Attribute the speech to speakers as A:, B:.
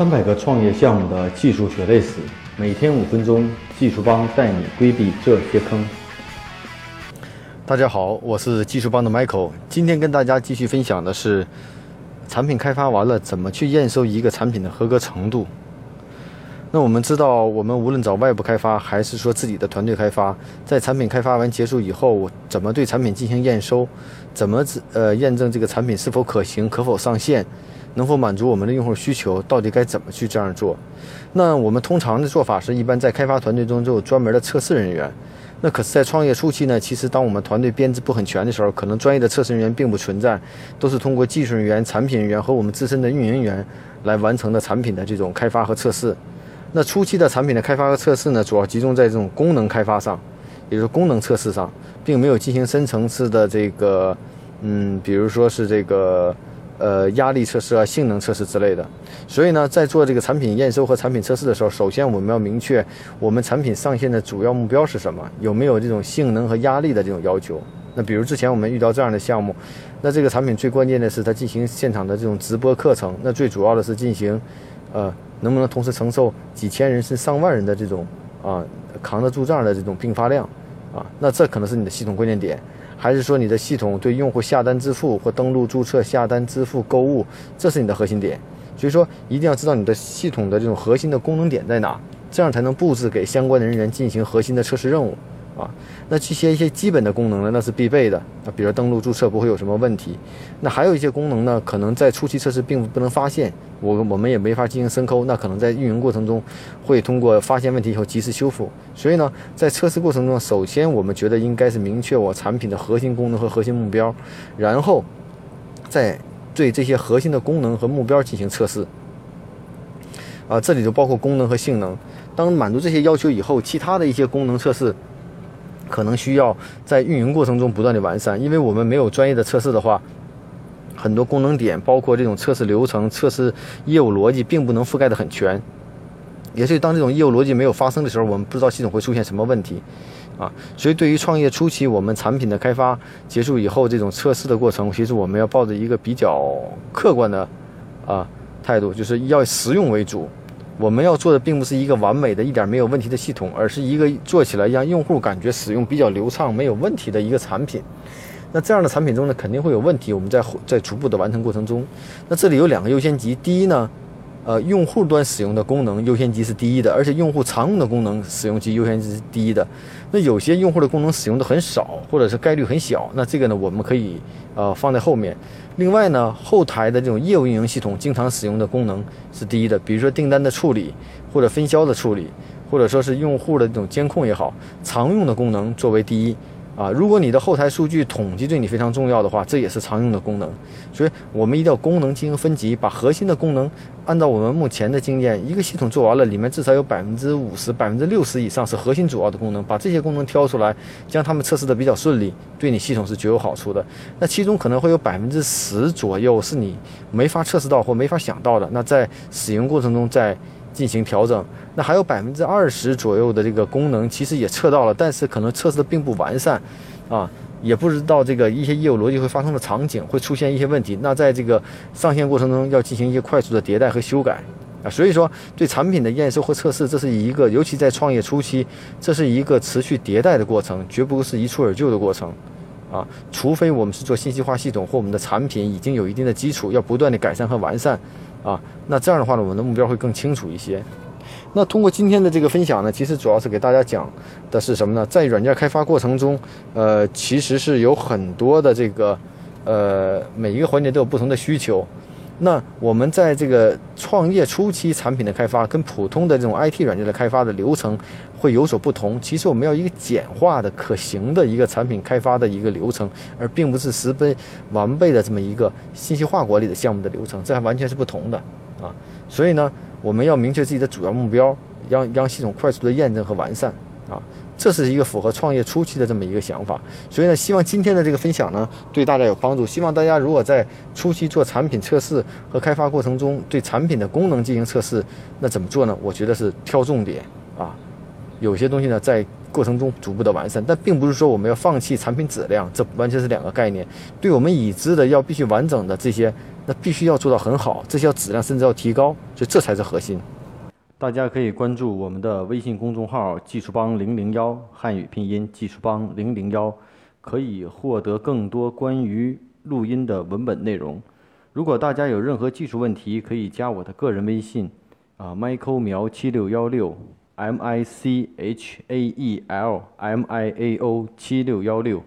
A: 三百个创业项目的技术血泪史，每天五分钟，技术帮带你规避这些坑。大家好，我是技术帮的 Michael，今天跟大家继续分享的是，产品开发完了怎么去验收一个产品的合格程度。那我们知道，我们无论找外部开发，还是说自己的团队开发，在产品开发完结束以后，怎么对产品进行验收？怎么呃验证这个产品是否可行、可否上线、能否满足我们的用户需求？到底该怎么去这样做？那我们通常的做法是一般在开发团队中就有专门的测试人员。那可是，在创业初期呢，其实当我们团队编制不很全的时候，可能专业的测试人员并不存在，都是通过技术人员、产品人员和我们自身的运营人员来完成的产品的这种开发和测试。那初期的产品的开发和测试呢，主要集中在这种功能开发上，也就是功能测试上，并没有进行深层次的这个，嗯，比如说是这个，呃，压力测试啊、性能测试之类的。所以呢，在做这个产品验收和产品测试的时候，首先我们要明确我们产品上线的主要目标是什么，有没有这种性能和压力的这种要求。那比如之前我们遇到这样的项目，那这个产品最关键的是它进行现场的这种直播课程，那最主要的是进行，呃。能不能同时承受几千人甚至上万人的这种啊扛得住这样的这种并发量啊？那这可能是你的系统关键点，还是说你的系统对用户下单支付或登录注册、下单支付、购物，这是你的核心点？所以说一定要知道你的系统的这种核心的功能点在哪，这样才能布置给相关的人员进行核心的测试任务。啊，那这些一些基本的功能呢，那是必备的。啊，比如登录注册不会有什么问题。那还有一些功能呢，可能在初期测试并不能发现，我我们也没法进行深抠。那可能在运营过程中，会通过发现问题以后及时修复。所以呢，在测试过程中，首先我们觉得应该是明确我产品的核心功能和核心目标，然后再对这些核心的功能和目标进行测试。啊，这里就包括功能和性能。当满足这些要求以后，其他的一些功能测试。可能需要在运营过程中不断的完善，因为我们没有专业的测试的话，很多功能点，包括这种测试流程、测试业务逻辑，并不能覆盖的很全。也是当这种业务逻辑没有发生的时候，我们不知道系统会出现什么问题啊。所以，对于创业初期，我们产品的开发结束以后，这种测试的过程，其实我们要抱着一个比较客观的啊态度，就是要实用为主。我们要做的并不是一个完美的一点没有问题的系统，而是一个做起来让用户感觉使用比较流畅、没有问题的一个产品。那这样的产品中呢，肯定会有问题。我们在在逐步的完成过程中，那这里有两个优先级。第一呢，呃，用户端使用的功能优先级是第一的，而且用户常用的功能使用级优先级是第一的。那有些用户的功能使用的很少，或者是概率很小，那这个呢，我们可以呃放在后面。另外呢，后台的这种业务运营系统经常使用的功能是第一的，比如说订单的处理，或者分销的处理，或者说是用户的这种监控也好，常用的功能作为第一。啊，如果你的后台数据统计对你非常重要的话，这也是常用的功能。所以，我们一定要功能进行分级，把核心的功能按照我们目前的经验，一个系统做完了，里面至少有百分之五十、百分之六十以上是核心主要的功能，把这些功能挑出来，将它们测试的比较顺利，对你系统是绝有好处的。那其中可能会有百分之十左右是你没法测试到或没法想到的，那在使用过程中在进行调整。那还有百分之二十左右的这个功能，其实也测到了，但是可能测试的并不完善，啊，也不知道这个一些业务逻辑会发生的场景会出现一些问题。那在这个上线过程中要进行一些快速的迭代和修改，啊，所以说对产品的验收和测试，这是一个尤其在创业初期，这是一个持续迭代的过程，绝不是一蹴而就的过程，啊，除非我们是做信息化系统或我们的产品已经有一定的基础，要不断的改善和完善，啊，那这样的话呢，我们的目标会更清楚一些。那通过今天的这个分享呢，其实主要是给大家讲的是什么呢？在软件开发过程中，呃，其实是有很多的这个，呃，每一个环节都有不同的需求。那我们在这个创业初期产品的开发，跟普通的这种 IT 软件的开发的流程会有所不同。其实我们要一个简化的、可行的一个产品开发的一个流程，而并不是十分完备的这么一个信息化管理的项目的流程，这还完全是不同的啊。所以呢。我们要明确自己的主要目标，让让系统快速的验证和完善啊，这是一个符合创业初期的这么一个想法。所以呢，希望今天的这个分享呢，对大家有帮助。希望大家如果在初期做产品测试和开发过程中，对产品的功能进行测试，那怎么做呢？我觉得是挑重点啊，有些东西呢在过程中逐步的完善，但并不是说我们要放弃产品质量，这完全是两个概念。对我们已知的要必须完整的这些。那必须要做到很好，这些要质量甚至要提高。所以这才是核心。大家可以关注我们的微信公众号“技术帮零零幺”汉语拼音“技术帮零零幺”，可以获得更多关于录音的文本内容。如果大家有任何技术问题，可以加我的个人微信，啊，Michael 苗七六幺六，M I C H A E L M I A O 七六幺六。